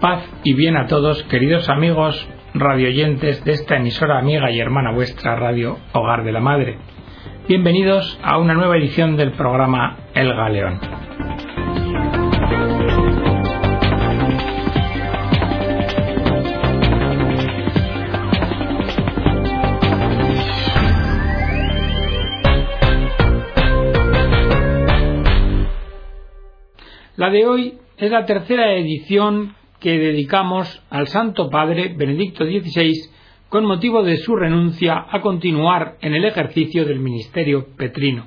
Paz y bien a todos, queridos amigos radioyentes de esta emisora amiga y hermana vuestra Radio Hogar de la Madre. Bienvenidos a una nueva edición del programa El Galeón. La de hoy es la tercera edición que dedicamos al Santo Padre Benedicto XVI con motivo de su renuncia a continuar en el ejercicio del ministerio petrino.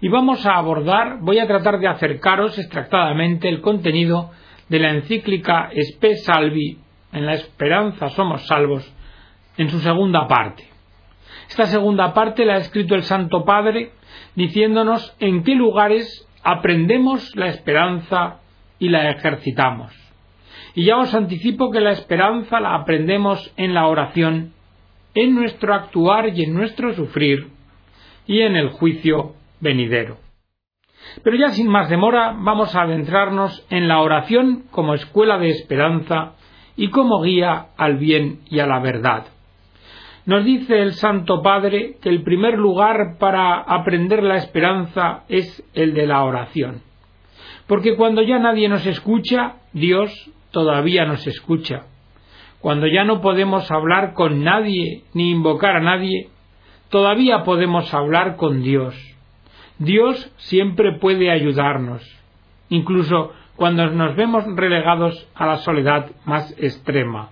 Y vamos a abordar, voy a tratar de acercaros extractadamente el contenido de la encíclica Spe Salvi, en la esperanza somos salvos, en su segunda parte. Esta segunda parte la ha escrito el Santo Padre diciéndonos en qué lugares aprendemos la esperanza y la ejercitamos. Y ya os anticipo que la esperanza la aprendemos en la oración, en nuestro actuar y en nuestro sufrir, y en el juicio venidero. Pero ya sin más demora vamos a adentrarnos en la oración como escuela de esperanza y como guía al bien y a la verdad. Nos dice el Santo Padre que el primer lugar para aprender la esperanza es el de la oración. Porque cuando ya nadie nos escucha, Dios todavía nos escucha. Cuando ya no podemos hablar con nadie ni invocar a nadie, todavía podemos hablar con Dios. Dios siempre puede ayudarnos, incluso cuando nos vemos relegados a la soledad más extrema.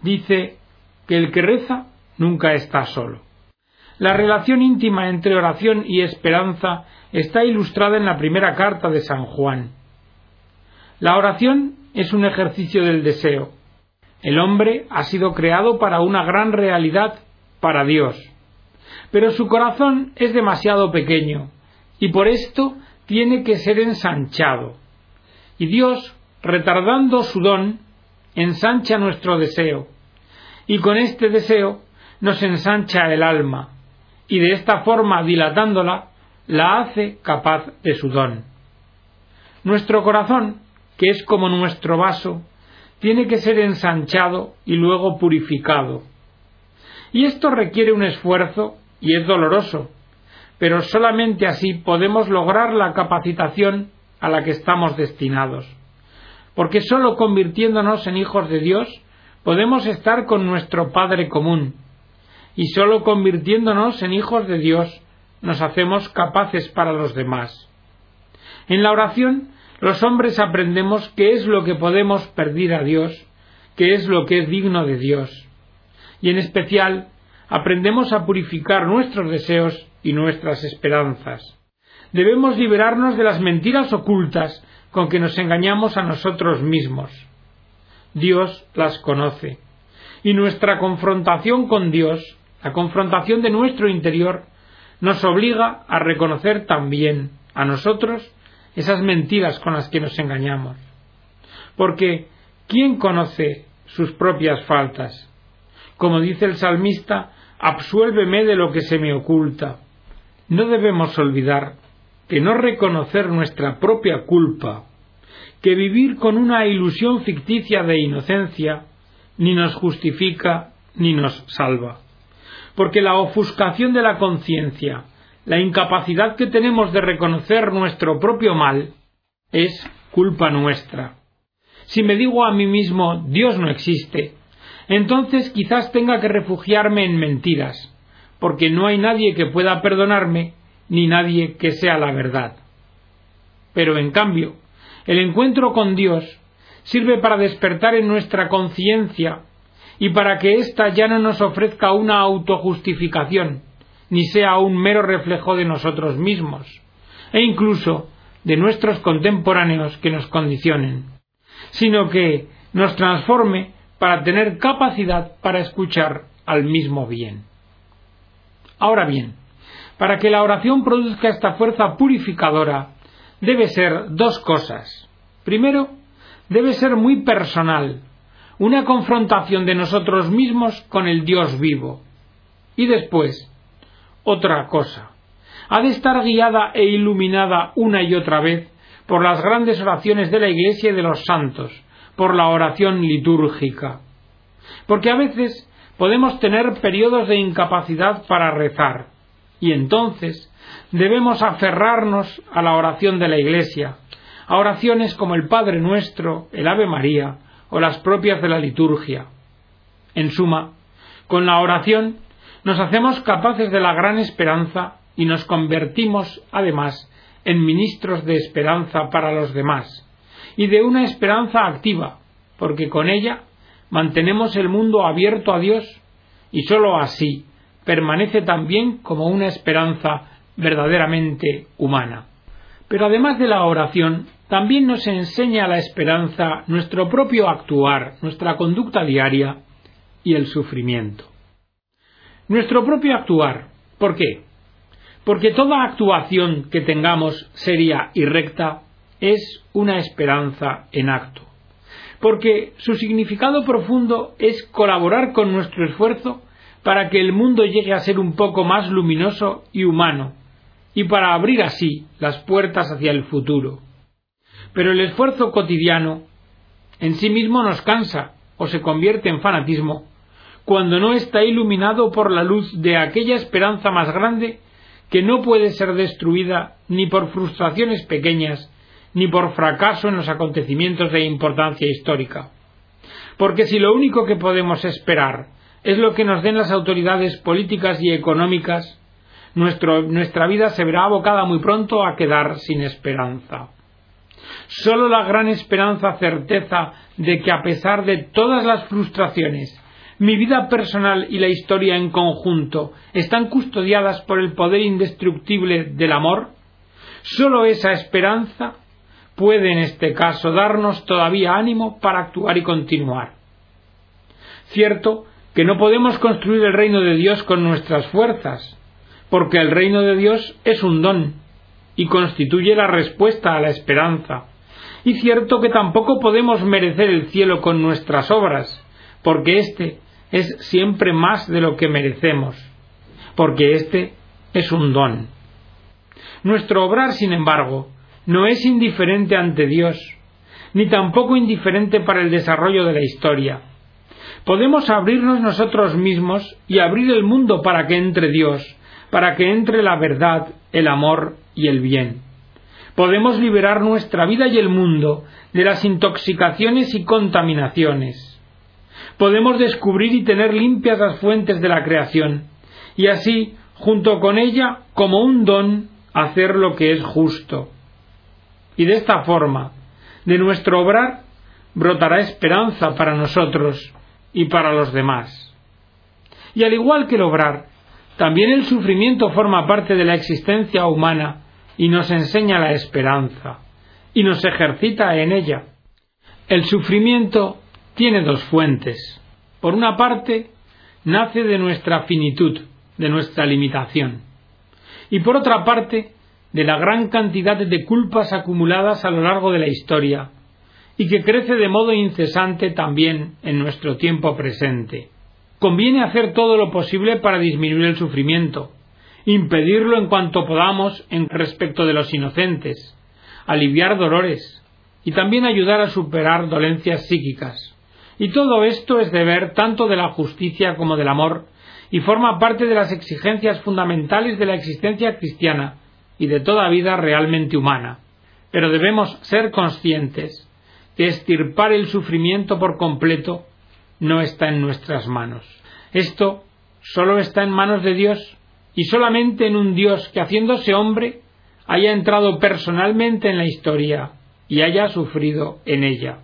Dice que el que reza nunca está solo. La relación íntima entre oración y esperanza está ilustrada en la primera carta de San Juan. La oración es un ejercicio del deseo. El hombre ha sido creado para una gran realidad, para Dios. Pero su corazón es demasiado pequeño y por esto tiene que ser ensanchado. Y Dios, retardando su don, ensancha nuestro deseo. Y con este deseo nos ensancha el alma, y de esta forma dilatándola, la hace capaz de su don. Nuestro corazón que es como nuestro vaso, tiene que ser ensanchado y luego purificado. Y esto requiere un esfuerzo y es doloroso, pero solamente así podemos lograr la capacitación a la que estamos destinados. Porque sólo convirtiéndonos en hijos de Dios podemos estar con nuestro Padre común, y sólo convirtiéndonos en hijos de Dios nos hacemos capaces para los demás. En la oración los hombres aprendemos qué es lo que podemos perder a Dios, qué es lo que es digno de Dios. Y en especial, aprendemos a purificar nuestros deseos y nuestras esperanzas. Debemos liberarnos de las mentiras ocultas con que nos engañamos a nosotros mismos. Dios las conoce. Y nuestra confrontación con Dios, la confrontación de nuestro interior, nos obliga a reconocer también a nosotros esas mentiras con las que nos engañamos. Porque, ¿quién conoce sus propias faltas? Como dice el salmista, absuélveme de lo que se me oculta. No debemos olvidar que no reconocer nuestra propia culpa, que vivir con una ilusión ficticia de inocencia, ni nos justifica ni nos salva. Porque la ofuscación de la conciencia la incapacidad que tenemos de reconocer nuestro propio mal es culpa nuestra. Si me digo a mí mismo Dios no existe, entonces quizás tenga que refugiarme en mentiras, porque no hay nadie que pueda perdonarme ni nadie que sea la verdad. Pero en cambio, el encuentro con Dios sirve para despertar en nuestra conciencia y para que ésta ya no nos ofrezca una autojustificación, ni sea un mero reflejo de nosotros mismos, e incluso de nuestros contemporáneos que nos condicionen, sino que nos transforme para tener capacidad para escuchar al mismo bien. Ahora bien, para que la oración produzca esta fuerza purificadora, debe ser dos cosas. Primero, debe ser muy personal, una confrontación de nosotros mismos con el Dios vivo. Y después, otra cosa. Ha de estar guiada e iluminada una y otra vez por las grandes oraciones de la Iglesia y de los santos, por la oración litúrgica. Porque a veces podemos tener periodos de incapacidad para rezar, y entonces debemos aferrarnos a la oración de la Iglesia, a oraciones como el Padre Nuestro, el Ave María o las propias de la liturgia. En suma, con la oración nos hacemos capaces de la gran esperanza y nos convertimos, además, en ministros de esperanza para los demás, y de una esperanza activa, porque con ella mantenemos el mundo abierto a Dios y sólo así permanece también como una esperanza verdaderamente humana. Pero además de la oración, también nos enseña la esperanza nuestro propio actuar, nuestra conducta diaria y el sufrimiento. Nuestro propio actuar. ¿Por qué? Porque toda actuación que tengamos seria y recta es una esperanza en acto. Porque su significado profundo es colaborar con nuestro esfuerzo para que el mundo llegue a ser un poco más luminoso y humano, y para abrir así las puertas hacia el futuro. Pero el esfuerzo cotidiano en sí mismo nos cansa o se convierte en fanatismo cuando no está iluminado por la luz de aquella esperanza más grande que no puede ser destruida ni por frustraciones pequeñas ni por fracaso en los acontecimientos de importancia histórica. Porque si lo único que podemos esperar es lo que nos den las autoridades políticas y económicas, nuestra vida se verá abocada muy pronto a quedar sin esperanza. Solo la gran esperanza certeza de que a pesar de todas las frustraciones, mi vida personal y la historia en conjunto están custodiadas por el poder indestructible del amor, solo esa esperanza puede en este caso darnos todavía ánimo para actuar y continuar. Cierto que no podemos construir el reino de Dios con nuestras fuerzas, porque el reino de Dios es un don y constituye la respuesta a la esperanza. Y cierto que tampoco podemos merecer el cielo con nuestras obras, porque éste es siempre más de lo que merecemos, porque éste es un don. Nuestro obrar, sin embargo, no es indiferente ante Dios, ni tampoco indiferente para el desarrollo de la historia. Podemos abrirnos nosotros mismos y abrir el mundo para que entre Dios, para que entre la verdad, el amor y el bien. Podemos liberar nuestra vida y el mundo de las intoxicaciones y contaminaciones. Podemos descubrir y tener limpias las fuentes de la creación, y así, junto con ella, como un don, hacer lo que es justo. Y de esta forma, de nuestro obrar, brotará esperanza para nosotros y para los demás. Y al igual que el obrar, también el sufrimiento forma parte de la existencia humana y nos enseña la esperanza y nos ejercita en ella. El sufrimiento tiene dos fuentes. Por una parte, nace de nuestra finitud, de nuestra limitación. Y por otra parte, de la gran cantidad de culpas acumuladas a lo largo de la historia, y que crece de modo incesante también en nuestro tiempo presente. Conviene hacer todo lo posible para disminuir el sufrimiento, impedirlo en cuanto podamos en respecto de los inocentes, aliviar dolores y también ayudar a superar dolencias psíquicas. Y todo esto es deber tanto de la justicia como del amor y forma parte de las exigencias fundamentales de la existencia cristiana y de toda vida realmente humana. Pero debemos ser conscientes que estirpar el sufrimiento por completo no está en nuestras manos. Esto solo está en manos de Dios y solamente en un Dios que haciéndose hombre haya entrado personalmente en la historia y haya sufrido en ella.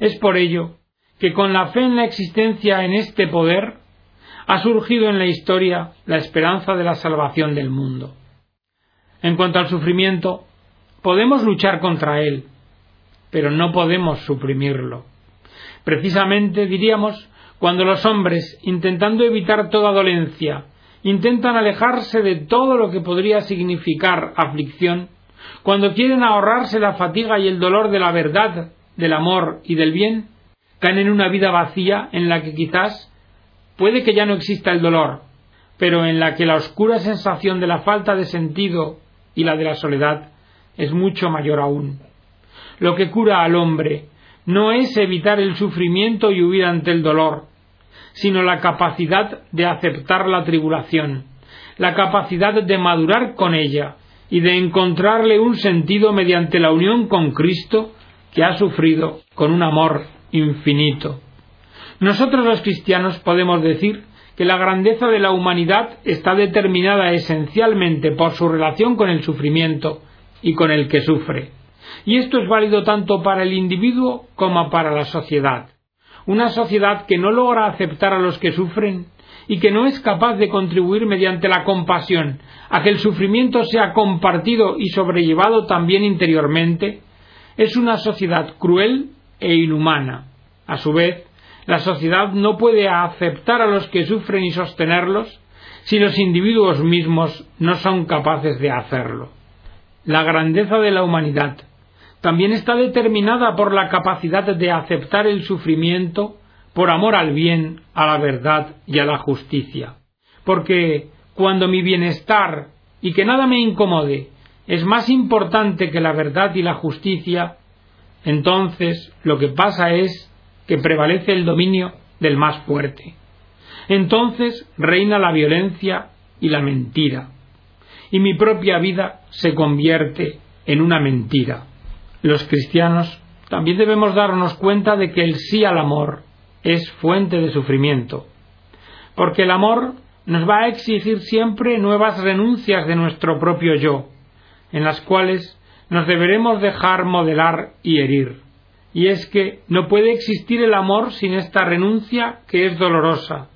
Es por ello que con la fe en la existencia en este poder ha surgido en la historia la esperanza de la salvación del mundo. En cuanto al sufrimiento, podemos luchar contra él, pero no podemos suprimirlo. Precisamente, diríamos, cuando los hombres, intentando evitar toda dolencia, intentan alejarse de todo lo que podría significar aflicción, cuando quieren ahorrarse la fatiga y el dolor de la verdad, del amor y del bien, caen en una vida vacía en la que quizás puede que ya no exista el dolor, pero en la que la oscura sensación de la falta de sentido y la de la soledad es mucho mayor aún. Lo que cura al hombre no es evitar el sufrimiento y huir ante el dolor, sino la capacidad de aceptar la tribulación, la capacidad de madurar con ella y de encontrarle un sentido mediante la unión con Cristo que ha sufrido con un amor infinito. Nosotros los cristianos podemos decir que la grandeza de la humanidad está determinada esencialmente por su relación con el sufrimiento y con el que sufre. Y esto es válido tanto para el individuo como para la sociedad. Una sociedad que no logra aceptar a los que sufren y que no es capaz de contribuir mediante la compasión a que el sufrimiento sea compartido y sobrellevado también interiormente, es una sociedad cruel e inhumana. A su vez, la sociedad no puede aceptar a los que sufren y sostenerlos si los individuos mismos no son capaces de hacerlo. La grandeza de la humanidad también está determinada por la capacidad de aceptar el sufrimiento por amor al bien, a la verdad y a la justicia. Porque cuando mi bienestar y que nada me incomode es más importante que la verdad y la justicia, entonces lo que pasa es que prevalece el dominio del más fuerte. Entonces reina la violencia y la mentira, y mi propia vida se convierte en una mentira. Los cristianos también debemos darnos cuenta de que el sí al amor es fuente de sufrimiento, porque el amor nos va a exigir siempre nuevas renuncias de nuestro propio yo, en las cuales nos deberemos dejar modelar y herir. Y es que no puede existir el amor sin esta renuncia que es dolorosa,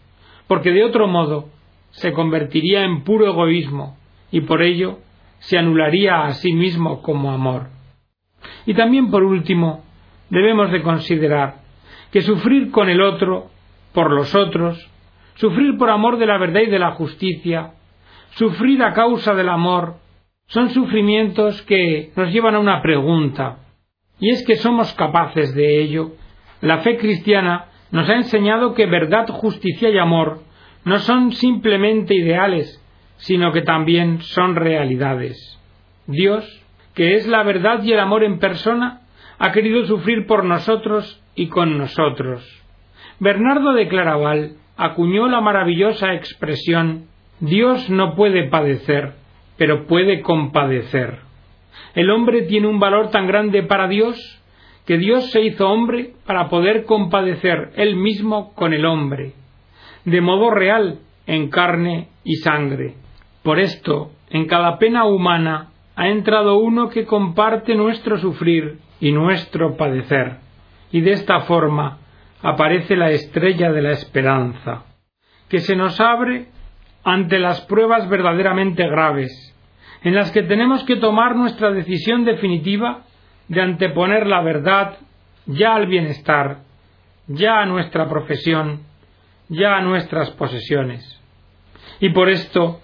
porque de otro modo se convertiría en puro egoísmo y por ello se anularía a sí mismo como amor. Y también por último, debemos de considerar que sufrir con el otro, por los otros, sufrir por amor de la verdad y de la justicia, sufrir a causa del amor, son sufrimientos que nos llevan a una pregunta, y es que somos capaces de ello. La fe cristiana nos ha enseñado que verdad, justicia y amor no son simplemente ideales, sino que también son realidades. Dios, que es la verdad y el amor en persona, ha querido sufrir por nosotros y con nosotros. Bernardo de Claraval acuñó la maravillosa expresión Dios no puede padecer, pero puede compadecer. El hombre tiene un valor tan grande para Dios que Dios se hizo hombre para poder compadecer él mismo con el hombre, de modo real, en carne y sangre. Por esto, en cada pena humana ha entrado uno que comparte nuestro sufrir y nuestro padecer, y de esta forma aparece la estrella de la esperanza, que se nos abre ante las pruebas verdaderamente graves, en las que tenemos que tomar nuestra decisión definitiva de anteponer la verdad ya al bienestar, ya a nuestra profesión, ya a nuestras posesiones. Y por esto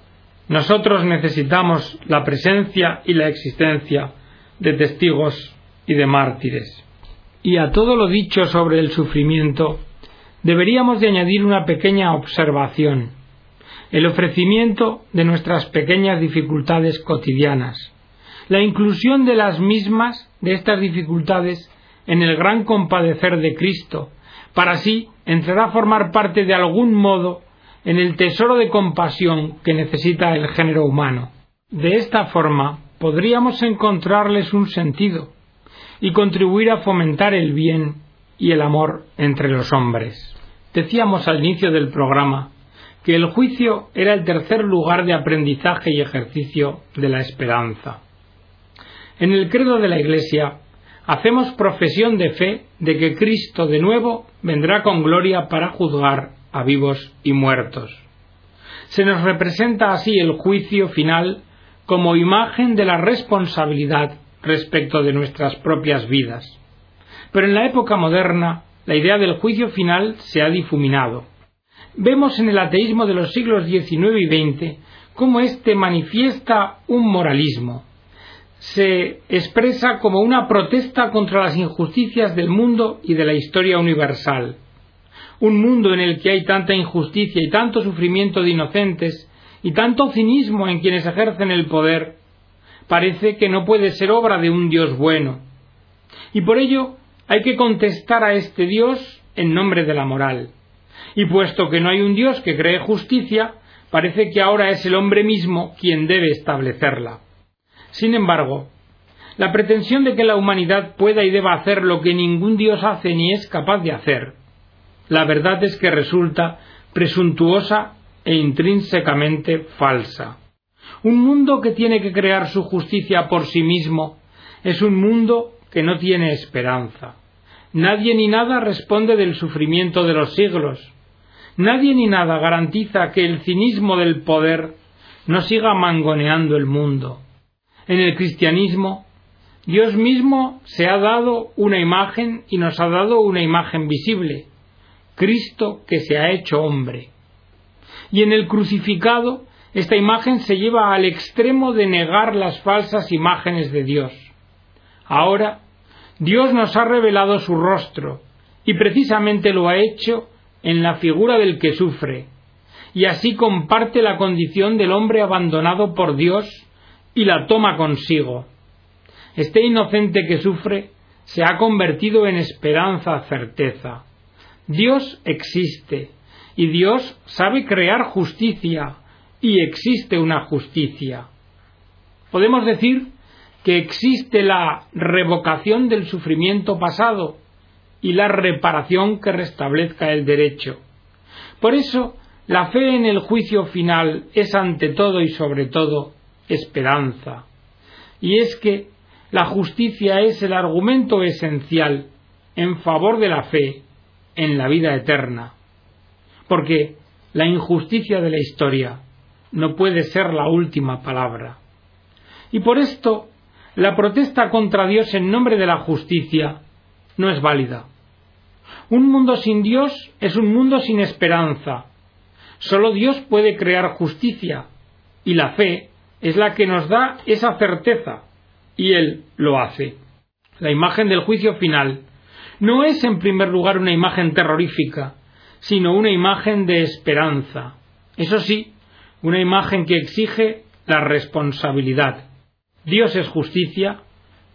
nosotros necesitamos la presencia y la existencia de testigos y de mártires. Y a todo lo dicho sobre el sufrimiento, deberíamos de añadir una pequeña observación el ofrecimiento de nuestras pequeñas dificultades cotidianas, la inclusión de las mismas, de estas dificultades, en el gran compadecer de Cristo, para así entrar a formar parte de algún modo en el tesoro de compasión que necesita el género humano. De esta forma podríamos encontrarles un sentido y contribuir a fomentar el bien y el amor entre los hombres. Decíamos al inicio del programa que el juicio era el tercer lugar de aprendizaje y ejercicio de la esperanza. En el credo de la Iglesia hacemos profesión de fe de que Cristo de nuevo vendrá con gloria para juzgar a vivos y muertos. Se nos representa así el juicio final como imagen de la responsabilidad respecto de nuestras propias vidas. Pero en la época moderna la idea del juicio final se ha difuminado vemos en el ateísmo de los siglos XIX y XX cómo éste manifiesta un moralismo. Se expresa como una protesta contra las injusticias del mundo y de la historia universal. Un mundo en el que hay tanta injusticia y tanto sufrimiento de inocentes y tanto cinismo en quienes ejercen el poder, parece que no puede ser obra de un Dios bueno. Y por ello hay que contestar a este Dios en nombre de la moral. Y puesto que no hay un Dios que cree justicia, parece que ahora es el hombre mismo quien debe establecerla. Sin embargo, la pretensión de que la humanidad pueda y deba hacer lo que ningún Dios hace ni es capaz de hacer, la verdad es que resulta presuntuosa e intrínsecamente falsa. Un mundo que tiene que crear su justicia por sí mismo es un mundo que no tiene esperanza. Nadie ni nada responde del sufrimiento de los siglos. Nadie ni nada garantiza que el cinismo del poder no siga mangoneando el mundo. En el cristianismo, Dios mismo se ha dado una imagen y nos ha dado una imagen visible, Cristo que se ha hecho hombre. Y en el crucificado, esta imagen se lleva al extremo de negar las falsas imágenes de Dios. Ahora, Dios nos ha revelado su rostro, y precisamente lo ha hecho en la figura del que sufre, y así comparte la condición del hombre abandonado por Dios y la toma consigo. Este inocente que sufre se ha convertido en esperanza certeza. Dios existe, y Dios sabe crear justicia, y existe una justicia. Podemos decir que existe la revocación del sufrimiento pasado y la reparación que restablezca el derecho. Por eso, la fe en el juicio final es ante todo y sobre todo esperanza. Y es que la justicia es el argumento esencial en favor de la fe en la vida eterna. Porque la injusticia de la historia no puede ser la última palabra. Y por esto, la protesta contra Dios en nombre de la justicia no es válida. Un mundo sin Dios es un mundo sin esperanza. Solo Dios puede crear justicia, y la fe es la que nos da esa certeza, y Él lo hace. La imagen del juicio final no es en primer lugar una imagen terrorífica, sino una imagen de esperanza. Eso sí, una imagen que exige la responsabilidad. Dios es justicia,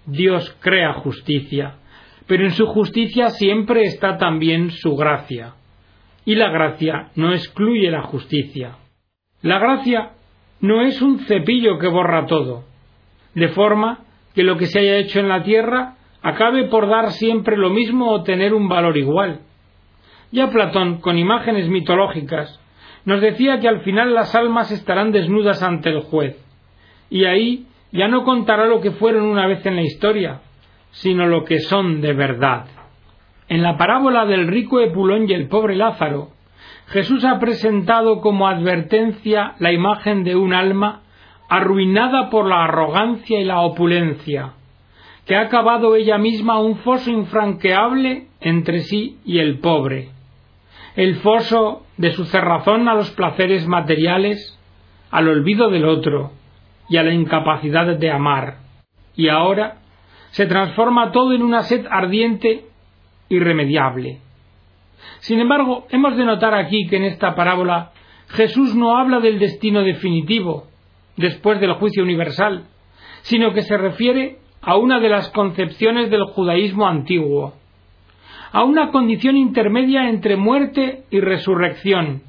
Dios crea justicia, pero en su justicia siempre está también su gracia. Y la gracia no excluye la justicia. La gracia no es un cepillo que borra todo, de forma que lo que se haya hecho en la tierra acabe por dar siempre lo mismo o tener un valor igual. Ya Platón, con imágenes mitológicas, nos decía que al final las almas estarán desnudas ante el juez, y ahí ya no contará lo que fueron una vez en la historia, sino lo que son de verdad. En la parábola del rico Epulón y el pobre Lázaro, Jesús ha presentado como advertencia la imagen de un alma arruinada por la arrogancia y la opulencia, que ha acabado ella misma un foso infranqueable entre sí y el pobre, el foso de su cerrazón a los placeres materiales, al olvido del otro y a la incapacidad de amar. Y ahora se transforma todo en una sed ardiente irremediable. Sin embargo, hemos de notar aquí que en esta parábola Jesús no habla del destino definitivo, después del juicio universal, sino que se refiere a una de las concepciones del judaísmo antiguo, a una condición intermedia entre muerte y resurrección,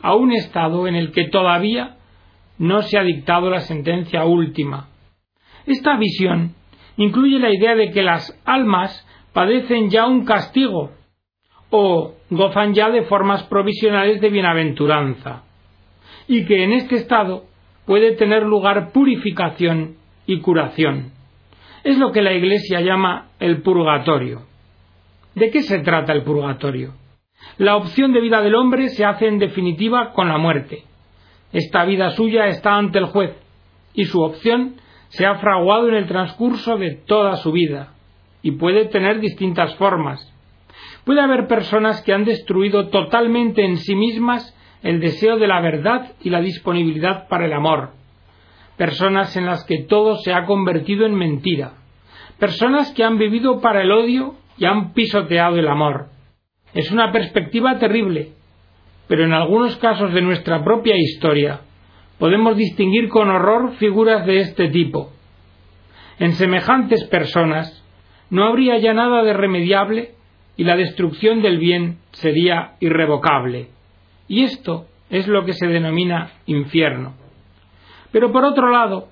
a un estado en el que todavía no se ha dictado la sentencia última. Esta visión incluye la idea de que las almas padecen ya un castigo o gozan ya de formas provisionales de bienaventuranza, y que en este estado puede tener lugar purificación y curación. Es lo que la Iglesia llama el purgatorio. ¿De qué se trata el purgatorio? La opción de vida del hombre se hace en definitiva con la muerte. Esta vida suya está ante el juez y su opción se ha fraguado en el transcurso de toda su vida y puede tener distintas formas. Puede haber personas que han destruido totalmente en sí mismas el deseo de la verdad y la disponibilidad para el amor. Personas en las que todo se ha convertido en mentira. Personas que han vivido para el odio y han pisoteado el amor. Es una perspectiva terrible, pero en algunos casos de nuestra propia historia podemos distinguir con horror figuras de este tipo. En semejantes personas no habría ya nada de remediable y la destrucción del bien sería irrevocable. Y esto es lo que se denomina infierno. Pero por otro lado,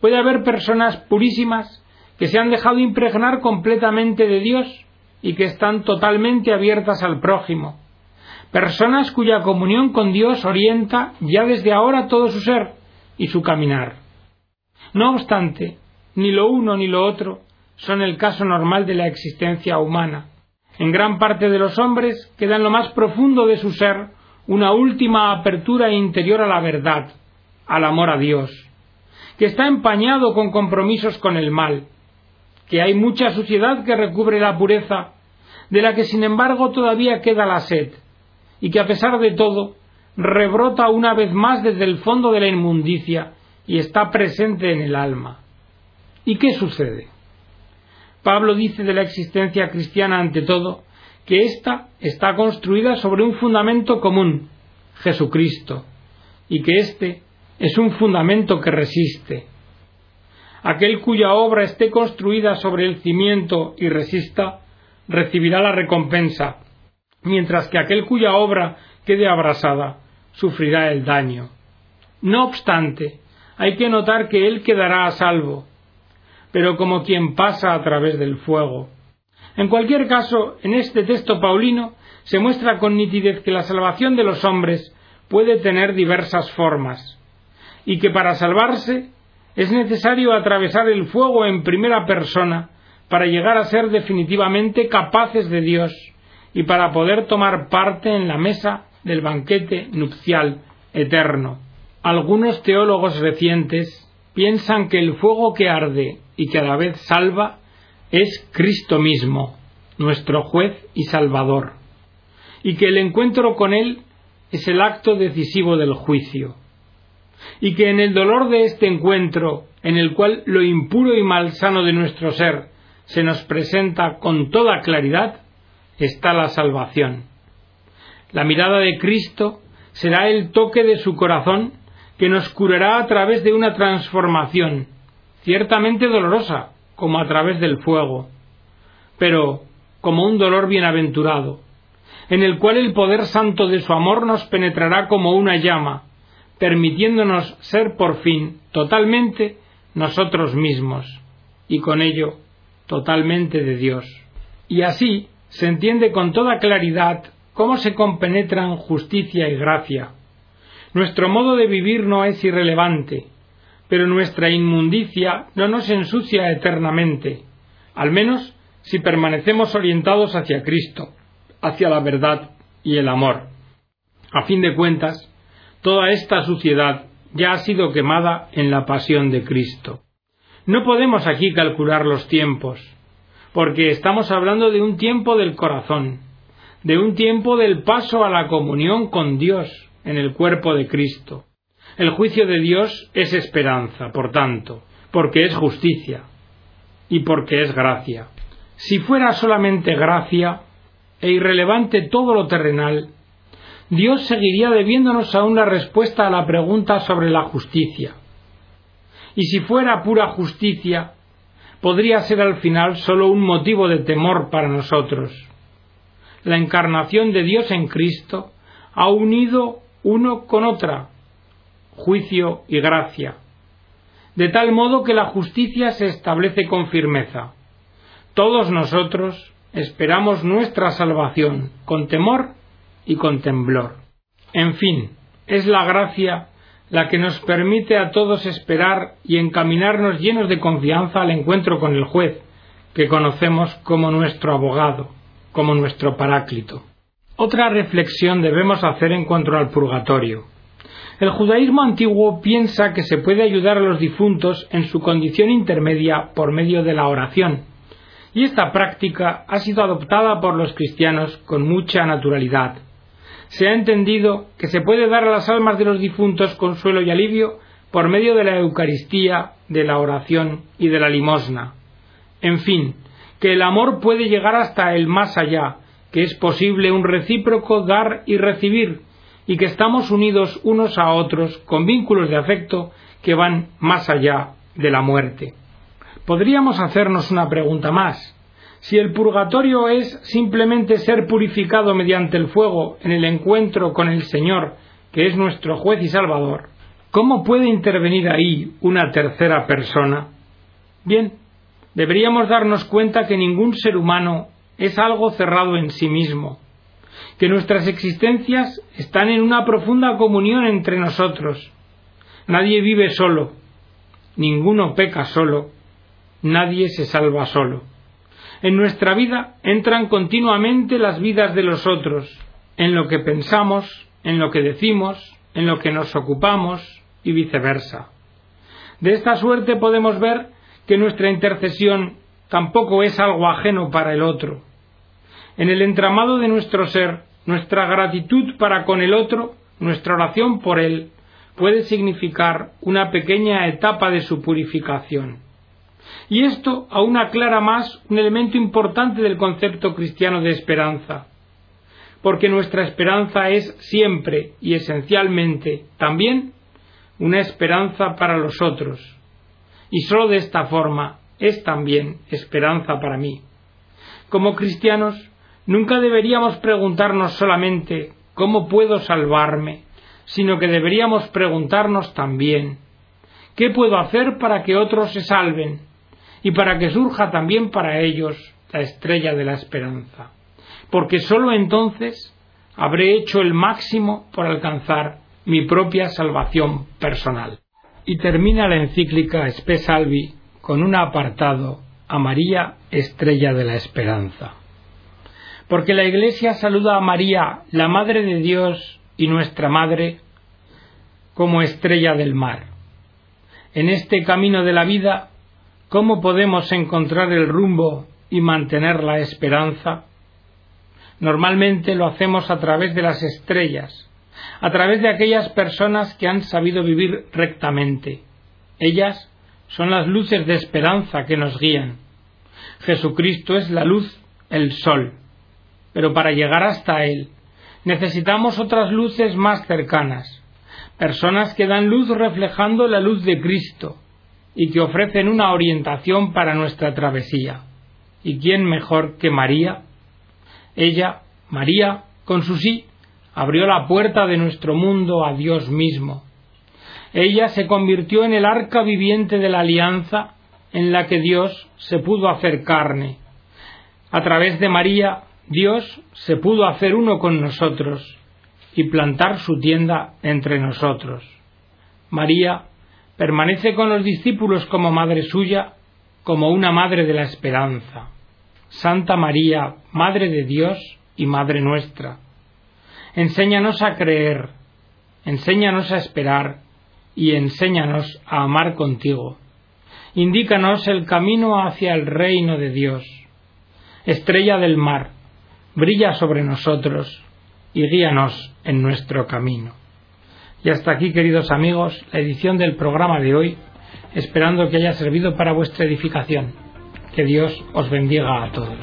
puede haber personas purísimas que se han dejado impregnar completamente de Dios y que están totalmente abiertas al prójimo. Personas cuya comunión con Dios orienta ya desde ahora todo su ser y su caminar. No obstante, ni lo uno ni lo otro son el caso normal de la existencia humana. En gran parte de los hombres queda en lo más profundo de su ser una última apertura interior a la verdad, al amor a Dios, que está empañado con compromisos con el mal, que hay mucha suciedad que recubre la pureza, de la que sin embargo todavía queda la sed, y que a pesar de todo rebrota una vez más desde el fondo de la inmundicia y está presente en el alma. ¿Y qué sucede? Pablo dice de la existencia cristiana ante todo que ésta está construida sobre un fundamento común, Jesucristo, y que éste es un fundamento que resiste. Aquel cuya obra esté construida sobre el cimiento y resista, recibirá la recompensa, mientras que aquel cuya obra quede abrasada, sufrirá el daño. No obstante, hay que notar que él quedará a salvo, pero como quien pasa a través del fuego. En cualquier caso, en este texto paulino se muestra con nitidez que la salvación de los hombres puede tener diversas formas, y que para salvarse es necesario atravesar el fuego en primera persona para llegar a ser definitivamente capaces de Dios y para poder tomar parte en la mesa del banquete nupcial eterno. Algunos teólogos recientes piensan que el fuego que arde y que a la vez salva es Cristo mismo, nuestro juez y salvador, y que el encuentro con Él es el acto decisivo del juicio, y que en el dolor de este encuentro, en el cual lo impuro y malsano de nuestro ser se nos presenta con toda claridad, está la salvación. La mirada de Cristo será el toque de su corazón que nos curará a través de una transformación, ciertamente dolorosa, como a través del fuego, pero como un dolor bienaventurado, en el cual el poder santo de su amor nos penetrará como una llama, permitiéndonos ser por fin totalmente nosotros mismos, y con ello totalmente de Dios. Y así se entiende con toda claridad cómo se compenetran justicia y gracia. Nuestro modo de vivir no es irrelevante, pero nuestra inmundicia no nos ensucia eternamente, al menos si permanecemos orientados hacia Cristo, hacia la verdad y el amor. A fin de cuentas, toda esta suciedad ya ha sido quemada en la pasión de Cristo. No podemos aquí calcular los tiempos, porque estamos hablando de un tiempo del corazón, de un tiempo del paso a la comunión con Dios en el cuerpo de Cristo. El juicio de Dios es esperanza, por tanto, porque es justicia y porque es gracia. Si fuera solamente gracia e irrelevante todo lo terrenal, Dios seguiría debiéndonos aún la respuesta a la pregunta sobre la justicia. Y si fuera pura justicia, podría ser al final solo un motivo de temor para nosotros. La encarnación de Dios en Cristo ha unido uno con otra, juicio y gracia, de tal modo que la justicia se establece con firmeza. Todos nosotros esperamos nuestra salvación con temor y con temblor. En fin, es la gracia la que nos permite a todos esperar y encaminarnos llenos de confianza al encuentro con el juez, que conocemos como nuestro abogado, como nuestro paráclito. Otra reflexión debemos hacer en cuanto al purgatorio. El judaísmo antiguo piensa que se puede ayudar a los difuntos en su condición intermedia por medio de la oración, y esta práctica ha sido adoptada por los cristianos con mucha naturalidad se ha entendido que se puede dar a las almas de los difuntos consuelo y alivio por medio de la Eucaristía, de la oración y de la limosna. En fin, que el amor puede llegar hasta el más allá, que es posible un recíproco dar y recibir, y que estamos unidos unos a otros con vínculos de afecto que van más allá de la muerte. Podríamos hacernos una pregunta más. Si el purgatorio es simplemente ser purificado mediante el fuego en el encuentro con el Señor, que es nuestro juez y salvador, ¿cómo puede intervenir ahí una tercera persona? Bien, deberíamos darnos cuenta que ningún ser humano es algo cerrado en sí mismo, que nuestras existencias están en una profunda comunión entre nosotros. Nadie vive solo, ninguno peca solo, nadie se salva solo. En nuestra vida entran continuamente las vidas de los otros, en lo que pensamos, en lo que decimos, en lo que nos ocupamos y viceversa. De esta suerte podemos ver que nuestra intercesión tampoco es algo ajeno para el otro. En el entramado de nuestro ser, nuestra gratitud para con el otro, nuestra oración por él, puede significar una pequeña etapa de su purificación. Y esto aún aclara más un elemento importante del concepto cristiano de esperanza, porque nuestra esperanza es siempre y esencialmente también una esperanza para los otros, y sólo de esta forma es también esperanza para mí. Como cristianos, nunca deberíamos preguntarnos solamente ¿cómo puedo salvarme? sino que deberíamos preguntarnos también ¿qué puedo hacer para que otros se salven? Y para que surja también para ellos la estrella de la esperanza, porque sólo entonces habré hecho el máximo por alcanzar mi propia salvación personal. Y termina la encíclica Spe Salvi con un apartado a María, estrella de la esperanza. Porque la Iglesia saluda a María, la Madre de Dios y nuestra Madre, como estrella del mar. En este camino de la vida ¿Cómo podemos encontrar el rumbo y mantener la esperanza? Normalmente lo hacemos a través de las estrellas, a través de aquellas personas que han sabido vivir rectamente. Ellas son las luces de esperanza que nos guían. Jesucristo es la luz, el sol. Pero para llegar hasta Él necesitamos otras luces más cercanas, personas que dan luz reflejando la luz de Cristo, y que ofrecen una orientación para nuestra travesía. ¿Y quién mejor que María? Ella, María, con su sí, abrió la puerta de nuestro mundo a Dios mismo. Ella se convirtió en el arca viviente de la alianza en la que Dios se pudo hacer carne. A través de María, Dios se pudo hacer uno con nosotros y plantar su tienda entre nosotros. María permanece con los discípulos como madre suya, como una madre de la esperanza. Santa María, Madre de Dios y Madre nuestra. Enséñanos a creer, enséñanos a esperar y enséñanos a amar contigo. Indícanos el camino hacia el reino de Dios. Estrella del mar, brilla sobre nosotros y guíanos en nuestro camino. Y hasta aquí, queridos amigos, la edición del programa de hoy, esperando que haya servido para vuestra edificación. Que Dios os bendiga a todos.